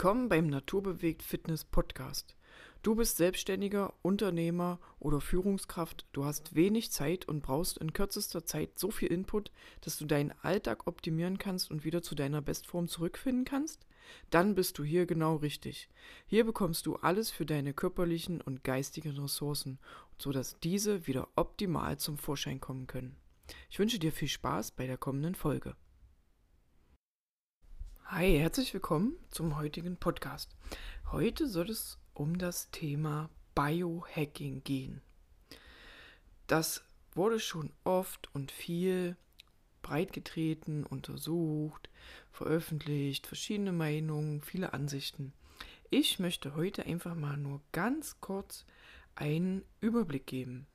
Willkommen beim Naturbewegt Fitness Podcast. Du bist Selbstständiger, Unternehmer oder Führungskraft. Du hast wenig Zeit und brauchst in kürzester Zeit so viel Input, dass du deinen Alltag optimieren kannst und wieder zu deiner Bestform zurückfinden kannst? Dann bist du hier genau richtig. Hier bekommst du alles für deine körperlichen und geistigen Ressourcen, sodass diese wieder optimal zum Vorschein kommen können. Ich wünsche dir viel Spaß bei der kommenden Folge. Hi, herzlich willkommen zum heutigen Podcast. Heute soll es um das Thema Biohacking gehen. Das wurde schon oft und viel breitgetreten, untersucht, veröffentlicht, verschiedene Meinungen, viele Ansichten. Ich möchte heute einfach mal nur ganz kurz einen Überblick geben,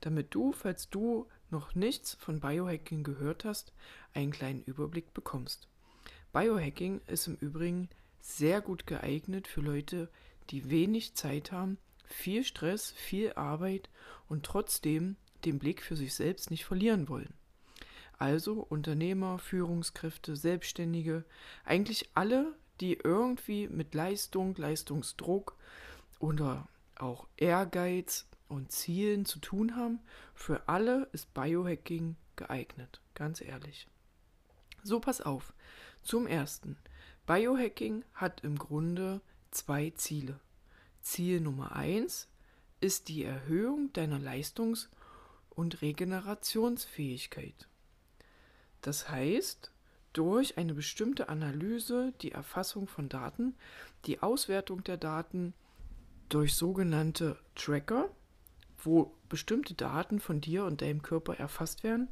damit du, falls du noch nichts von Biohacking gehört hast, einen kleinen Überblick bekommst. Biohacking ist im Übrigen sehr gut geeignet für Leute, die wenig Zeit haben, viel Stress, viel Arbeit und trotzdem den Blick für sich selbst nicht verlieren wollen. Also Unternehmer, Führungskräfte, Selbstständige, eigentlich alle, die irgendwie mit Leistung, Leistungsdruck oder auch Ehrgeiz und Zielen zu tun haben, für alle ist Biohacking geeignet, ganz ehrlich. So, pass auf. Zum ersten. Biohacking hat im Grunde zwei Ziele. Ziel Nummer eins ist die Erhöhung deiner Leistungs- und Regenerationsfähigkeit. Das heißt, durch eine bestimmte Analyse, die Erfassung von Daten, die Auswertung der Daten durch sogenannte Tracker, wo bestimmte Daten von dir und deinem Körper erfasst werden,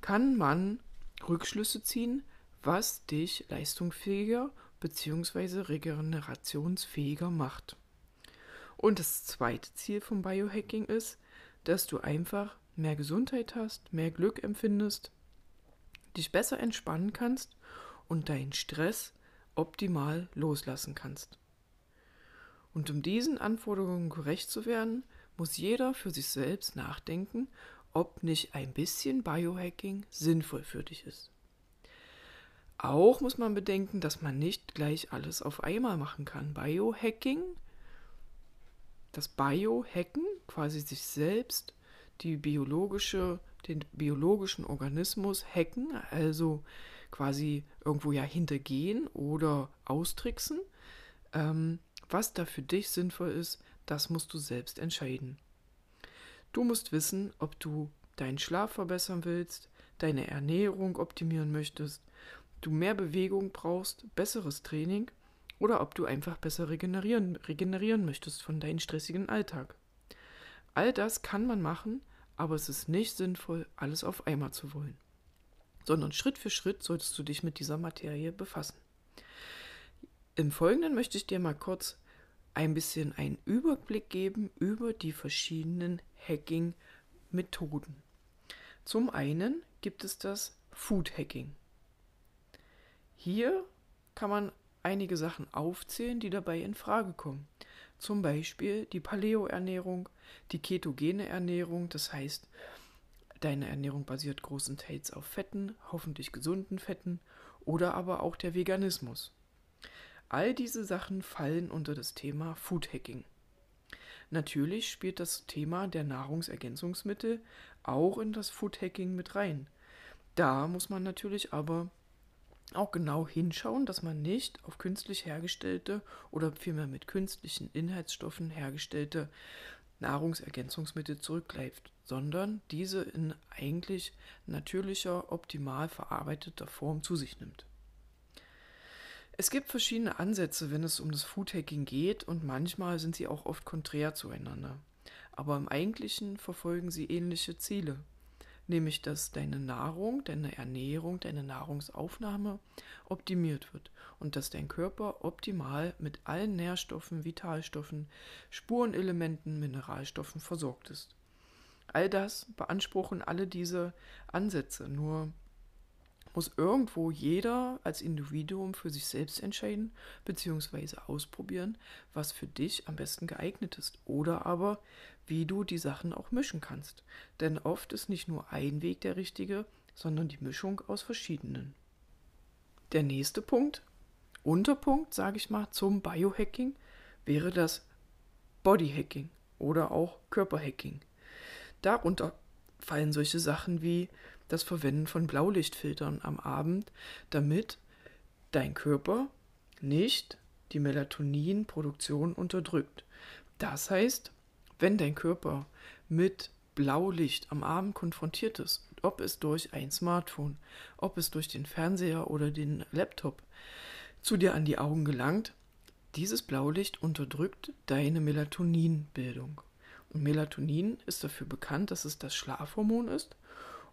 kann man Rückschlüsse ziehen, was dich leistungsfähiger bzw. regenerationsfähiger macht. Und das zweite Ziel vom Biohacking ist, dass du einfach mehr Gesundheit hast, mehr Glück empfindest, dich besser entspannen kannst und deinen Stress optimal loslassen kannst. Und um diesen Anforderungen gerecht zu werden, muss jeder für sich selbst nachdenken, ob nicht ein bisschen Biohacking sinnvoll für dich ist. Auch muss man bedenken, dass man nicht gleich alles auf einmal machen kann. Biohacking, das Biohacken, quasi sich selbst die biologische, den biologischen Organismus hacken, also quasi irgendwo ja hintergehen oder austricksen. Ähm, was da für dich sinnvoll ist, das musst du selbst entscheiden. Du musst wissen, ob du deinen Schlaf verbessern willst, deine Ernährung optimieren möchtest, du mehr Bewegung brauchst, besseres Training oder ob du einfach besser regenerieren, regenerieren möchtest von deinem stressigen Alltag. All das kann man machen, aber es ist nicht sinnvoll, alles auf einmal zu wollen, sondern Schritt für Schritt solltest du dich mit dieser Materie befassen. Im Folgenden möchte ich dir mal kurz ein bisschen einen Überblick geben über die verschiedenen Hacking-Methoden. Zum einen gibt es das Food Hacking. Hier kann man einige Sachen aufzählen, die dabei in Frage kommen. Zum Beispiel die Paleo-Ernährung, die ketogene Ernährung, das heißt, deine Ernährung basiert großenteils auf Fetten, hoffentlich gesunden Fetten, oder aber auch der Veganismus. All diese Sachen fallen unter das Thema Food Hacking. Natürlich spielt das Thema der Nahrungsergänzungsmittel auch in das Food Hacking mit rein. Da muss man natürlich aber auch genau hinschauen, dass man nicht auf künstlich hergestellte oder vielmehr mit künstlichen Inhaltsstoffen hergestellte Nahrungsergänzungsmittel zurückgreift, sondern diese in eigentlich natürlicher, optimal verarbeiteter Form zu sich nimmt. Es gibt verschiedene Ansätze, wenn es um das Foodhacking geht und manchmal sind sie auch oft konträr zueinander. Aber im Eigentlichen verfolgen sie ähnliche Ziele nämlich dass deine Nahrung, deine Ernährung, deine Nahrungsaufnahme optimiert wird und dass dein Körper optimal mit allen Nährstoffen, Vitalstoffen, Spurenelementen, Mineralstoffen versorgt ist. All das beanspruchen alle diese Ansätze, nur muss irgendwo jeder als Individuum für sich selbst entscheiden bzw. ausprobieren, was für dich am besten geeignet ist oder aber wie du die Sachen auch mischen kannst. Denn oft ist nicht nur ein Weg der richtige, sondern die Mischung aus verschiedenen. Der nächste Punkt, Unterpunkt, sage ich mal, zum Biohacking wäre das Bodyhacking oder auch Körperhacking. Darunter fallen solche Sachen wie das Verwenden von Blaulichtfiltern am Abend, damit dein Körper nicht die Melatoninproduktion unterdrückt. Das heißt, wenn dein Körper mit Blaulicht am Abend konfrontiert ist, ob es durch ein Smartphone, ob es durch den Fernseher oder den Laptop zu dir an die Augen gelangt, dieses Blaulicht unterdrückt deine Melatoninbildung. Und Melatonin ist dafür bekannt, dass es das Schlafhormon ist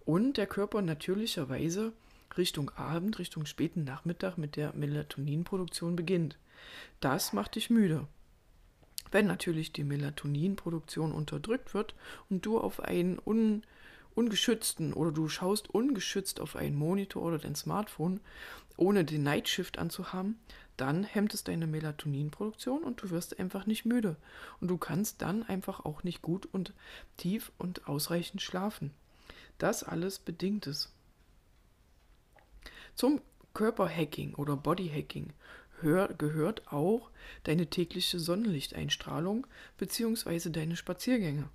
und der Körper natürlicherweise Richtung Abend, Richtung späten Nachmittag mit der Melatoninproduktion beginnt. Das macht dich müde. Wenn natürlich die Melatoninproduktion unterdrückt wird und du auf einen un, ungeschützten oder du schaust ungeschützt auf einen Monitor oder dein Smartphone, ohne den Nightshift anzuhaben, dann hemmt es deine Melatoninproduktion und du wirst einfach nicht müde. Und du kannst dann einfach auch nicht gut und tief und ausreichend schlafen. Das alles bedingt es. Zum Körperhacking oder Bodyhacking gehört auch deine tägliche Sonnenlichteinstrahlung bzw. deine Spaziergänge.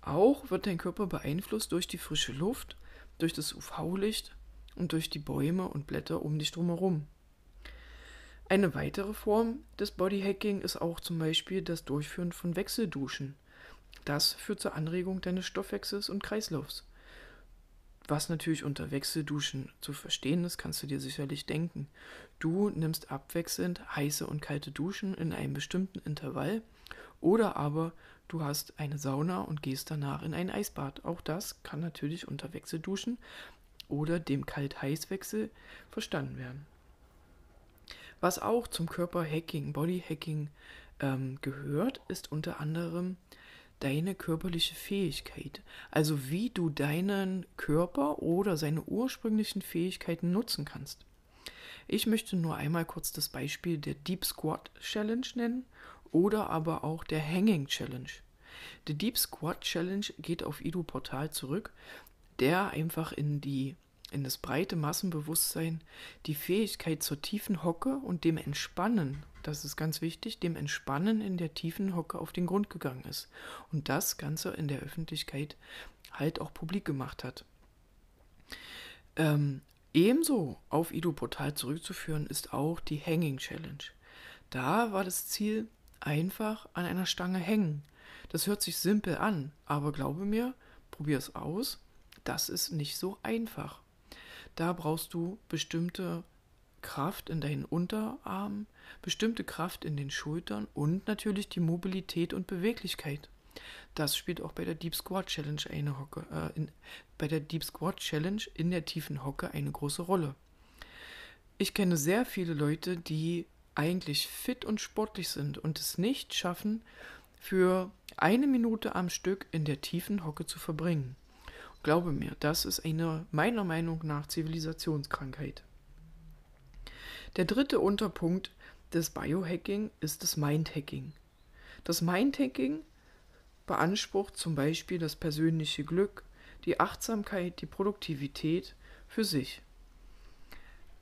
Auch wird dein Körper beeinflusst durch die frische Luft, durch das UV-Licht und durch die Bäume und Blätter um dich drumherum. Eine weitere Form des Bodyhacking ist auch zum Beispiel das Durchführen von Wechselduschen. Das führt zur Anregung deines Stoffwechsels und Kreislaufs. Was natürlich unter Wechselduschen zu verstehen ist, kannst du dir sicherlich denken. Du nimmst abwechselnd heiße und kalte Duschen in einem bestimmten Intervall oder aber du hast eine Sauna und gehst danach in ein Eisbad. Auch das kann natürlich unter Wechselduschen oder dem Kalt-Heiß-Wechsel verstanden werden. Was auch zum Körperhacking, Bodyhacking ähm, gehört, ist unter anderem deine körperliche Fähigkeit. Also wie du deinen Körper oder seine ursprünglichen Fähigkeiten nutzen kannst. Ich möchte nur einmal kurz das Beispiel der Deep Squat Challenge nennen oder aber auch der Hanging Challenge. Die Deep Squat Challenge geht auf Ido Portal zurück, der einfach in die in das breite Massenbewusstsein die Fähigkeit zur tiefen Hocke und dem Entspannen das ist ganz wichtig, dem Entspannen in der tiefen Hocke auf den Grund gegangen ist und das Ganze in der Öffentlichkeit halt auch publik gemacht hat. Ähm, ebenso auf Ido Portal zurückzuführen ist auch die Hanging Challenge. Da war das Ziel einfach an einer Stange hängen. Das hört sich simpel an, aber glaube mir, probier es aus. Das ist nicht so einfach. Da brauchst du bestimmte Kraft in deinen Unterarmen, bestimmte Kraft in den Schultern und natürlich die Mobilität und Beweglichkeit. Das spielt auch bei der Deep Squat Challenge eine Hocke, äh, in, bei der Deep Squat Challenge in der tiefen Hocke eine große Rolle. Ich kenne sehr viele Leute, die eigentlich fit und sportlich sind und es nicht schaffen, für eine Minute am Stück in der tiefen Hocke zu verbringen. Glaube mir, das ist eine meiner Meinung nach Zivilisationskrankheit. Der dritte Unterpunkt des Biohacking ist das Mindhacking. Das Mindhacking beansprucht zum Beispiel das persönliche Glück, die Achtsamkeit, die Produktivität für sich.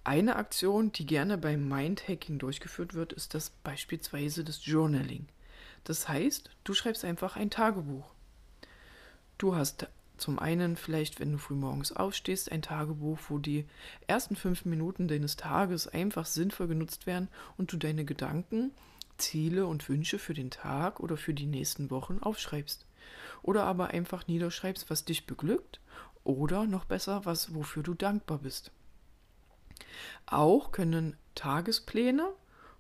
Eine Aktion, die gerne beim Mindhacking durchgeführt wird, ist das beispielsweise das Journaling. Das heißt, du schreibst einfach ein Tagebuch. Du hast zum einen vielleicht, wenn du frühmorgens aufstehst, ein Tagebuch, wo die ersten fünf Minuten deines Tages einfach sinnvoll genutzt werden und du deine Gedanken, Ziele und Wünsche für den Tag oder für die nächsten Wochen aufschreibst. Oder aber einfach niederschreibst, was dich beglückt oder noch besser, was wofür du dankbar bist. Auch können Tagespläne,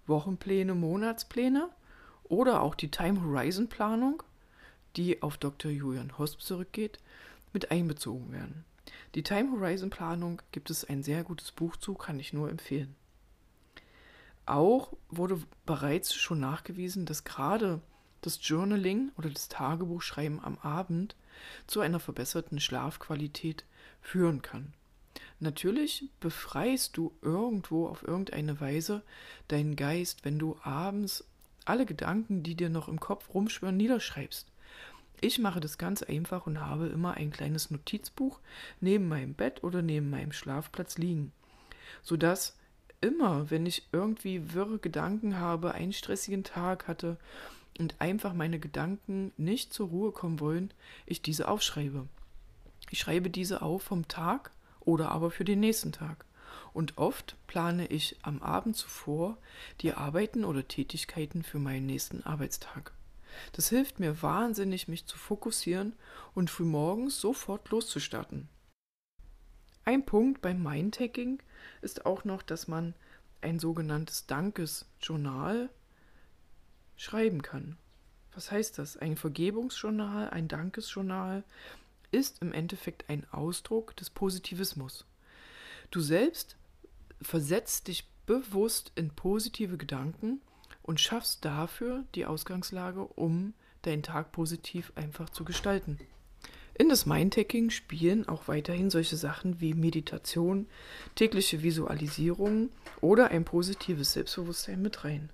Wochenpläne, Monatspläne oder auch die Time Horizon Planung, die auf Dr. Julian Hosp zurückgeht, mit einbezogen werden. Die Time Horizon Planung gibt es ein sehr gutes Buch zu, kann ich nur empfehlen. Auch wurde bereits schon nachgewiesen, dass gerade das Journaling oder das Tagebuchschreiben am Abend zu einer verbesserten Schlafqualität führen kann. Natürlich befreist du irgendwo auf irgendeine Weise deinen Geist, wenn du abends alle Gedanken, die dir noch im Kopf rumschwören, niederschreibst. Ich mache das ganz einfach und habe immer ein kleines Notizbuch neben meinem Bett oder neben meinem Schlafplatz liegen, sodass immer, wenn ich irgendwie wirre Gedanken habe, einen stressigen Tag hatte und einfach meine Gedanken nicht zur Ruhe kommen wollen, ich diese aufschreibe. Ich schreibe diese auf vom Tag oder aber für den nächsten Tag. Und oft plane ich am Abend zuvor die Arbeiten oder Tätigkeiten für meinen nächsten Arbeitstag. Das hilft mir wahnsinnig, mich zu fokussieren und frühmorgens sofort loszustarten. Ein Punkt beim Mindtagging ist auch noch, dass man ein sogenanntes Dankesjournal schreiben kann. Was heißt das? Ein Vergebungsjournal, ein Dankesjournal ist im Endeffekt ein Ausdruck des Positivismus. Du selbst versetzt dich bewusst in positive Gedanken und schaffst dafür die Ausgangslage, um deinen Tag positiv einfach zu gestalten. In das Mindtagging spielen auch weiterhin solche Sachen wie Meditation, tägliche Visualisierung oder ein positives Selbstbewusstsein mit rein.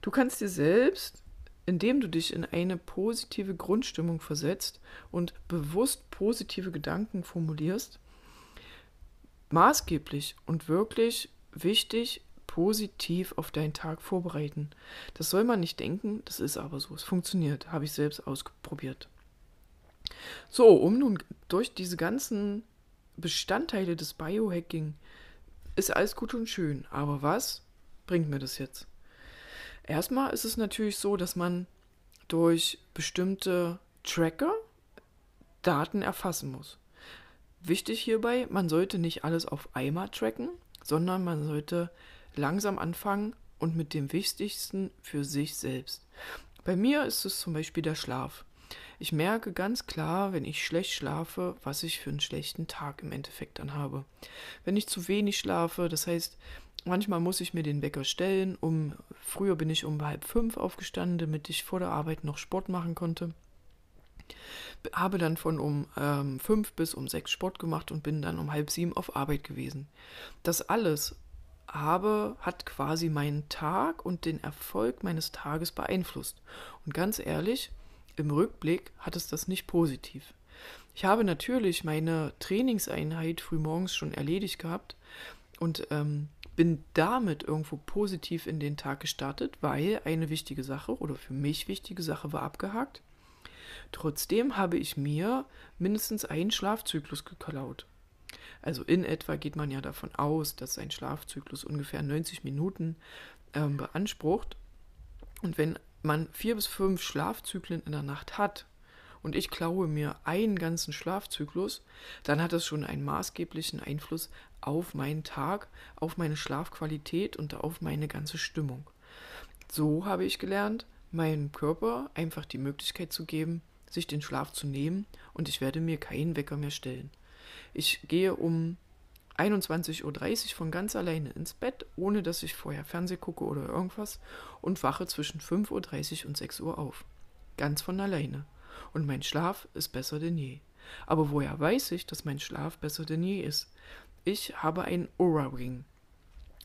Du kannst dir selbst, indem du dich in eine positive Grundstimmung versetzt und bewusst positive Gedanken formulierst, maßgeblich und wirklich wichtig positiv auf deinen Tag vorbereiten. Das soll man nicht denken, das ist aber so. Es funktioniert, habe ich selbst ausprobiert. So, um nun durch diese ganzen Bestandteile des Biohacking ist alles gut und schön, aber was bringt mir das jetzt? Erstmal ist es natürlich so, dass man durch bestimmte Tracker Daten erfassen muss. Wichtig hierbei, man sollte nicht alles auf einmal tracken, sondern man sollte langsam anfangen und mit dem Wichtigsten für sich selbst. Bei mir ist es zum Beispiel der Schlaf. Ich merke ganz klar, wenn ich schlecht schlafe, was ich für einen schlechten Tag im Endeffekt dann habe. Wenn ich zu wenig schlafe, das heißt, manchmal muss ich mir den Wecker stellen, um früher bin ich um halb fünf aufgestanden, damit ich vor der Arbeit noch Sport machen konnte. Habe dann von um ähm, fünf bis um sechs Sport gemacht und bin dann um halb sieben auf Arbeit gewesen. Das alles habe, hat quasi meinen Tag und den Erfolg meines Tages beeinflusst. Und ganz ehrlich, im Rückblick hat es das nicht positiv. Ich habe natürlich meine Trainingseinheit frühmorgens schon erledigt gehabt und ähm, bin damit irgendwo positiv in den Tag gestartet, weil eine wichtige Sache oder für mich wichtige Sache war abgehakt. Trotzdem habe ich mir mindestens einen Schlafzyklus geklaut. Also in etwa geht man ja davon aus, dass ein Schlafzyklus ungefähr 90 Minuten ähm, beansprucht. Und wenn man vier bis fünf Schlafzyklen in der Nacht hat und ich klaue mir einen ganzen Schlafzyklus, dann hat das schon einen maßgeblichen Einfluss auf meinen Tag, auf meine Schlafqualität und auf meine ganze Stimmung. So habe ich gelernt, meinem Körper einfach die Möglichkeit zu geben, sich den Schlaf zu nehmen und ich werde mir keinen Wecker mehr stellen. Ich gehe um 21.30 Uhr von ganz alleine ins Bett, ohne dass ich vorher Fernseh gucke oder irgendwas und wache zwischen 5.30 Uhr und 6 Uhr auf. Ganz von alleine. Und mein Schlaf ist besser denn je. Aber woher weiß ich, dass mein Schlaf besser denn je ist? Ich habe ein Aura-Ring.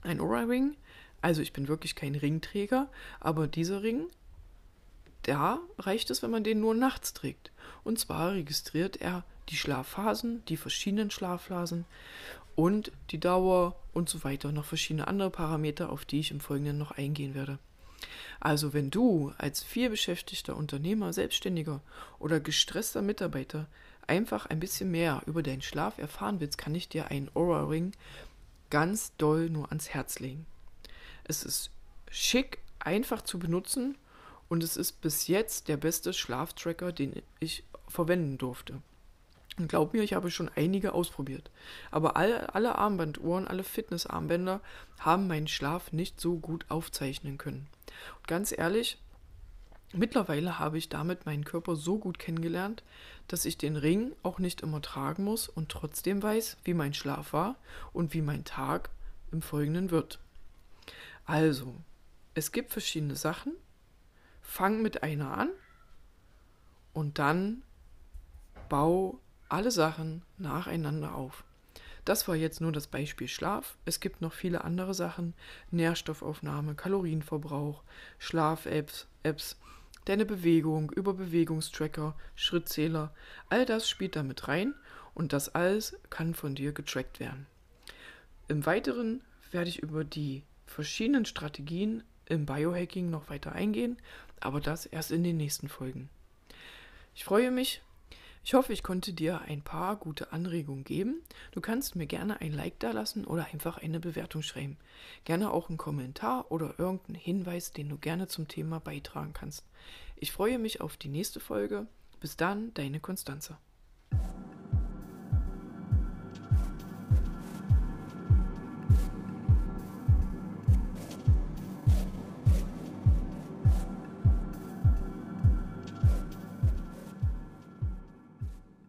Ein Aura-Ring, also ich bin wirklich kein Ringträger, aber dieser Ring, da reicht es, wenn man den nur nachts trägt. Und zwar registriert er die Schlafphasen, die verschiedenen Schlafphasen und die Dauer und so weiter. Noch verschiedene andere Parameter, auf die ich im Folgenden noch eingehen werde. Also wenn du als vielbeschäftigter Unternehmer, Selbstständiger oder gestresster Mitarbeiter einfach ein bisschen mehr über deinen Schlaf erfahren willst, kann ich dir einen Aura Ring ganz doll nur ans Herz legen. Es ist schick, einfach zu benutzen und es ist bis jetzt der beste Schlaftracker, den ich verwenden durfte. Und glaub mir, ich habe schon einige ausprobiert. Aber alle, alle Armbanduhren, alle Fitnessarmbänder haben meinen Schlaf nicht so gut aufzeichnen können. Und ganz ehrlich, mittlerweile habe ich damit meinen Körper so gut kennengelernt, dass ich den Ring auch nicht immer tragen muss und trotzdem weiß, wie mein Schlaf war und wie mein Tag im Folgenden wird. Also, es gibt verschiedene Sachen. Fang mit einer an und dann bau alle Sachen nacheinander auf. Das war jetzt nur das Beispiel Schlaf. Es gibt noch viele andere Sachen. Nährstoffaufnahme, Kalorienverbrauch, Schlaf-Apps, Apps, deine Bewegung, über Bewegungstracker, Schrittzähler. All das spielt damit rein und das alles kann von dir getrackt werden. Im Weiteren werde ich über die verschiedenen Strategien im Biohacking noch weiter eingehen, aber das erst in den nächsten Folgen. Ich freue mich. Ich hoffe, ich konnte dir ein paar gute Anregungen geben. Du kannst mir gerne ein Like da lassen oder einfach eine Bewertung schreiben. Gerne auch einen Kommentar oder irgendeinen Hinweis, den du gerne zum Thema beitragen kannst. Ich freue mich auf die nächste Folge. Bis dann, deine Konstanze.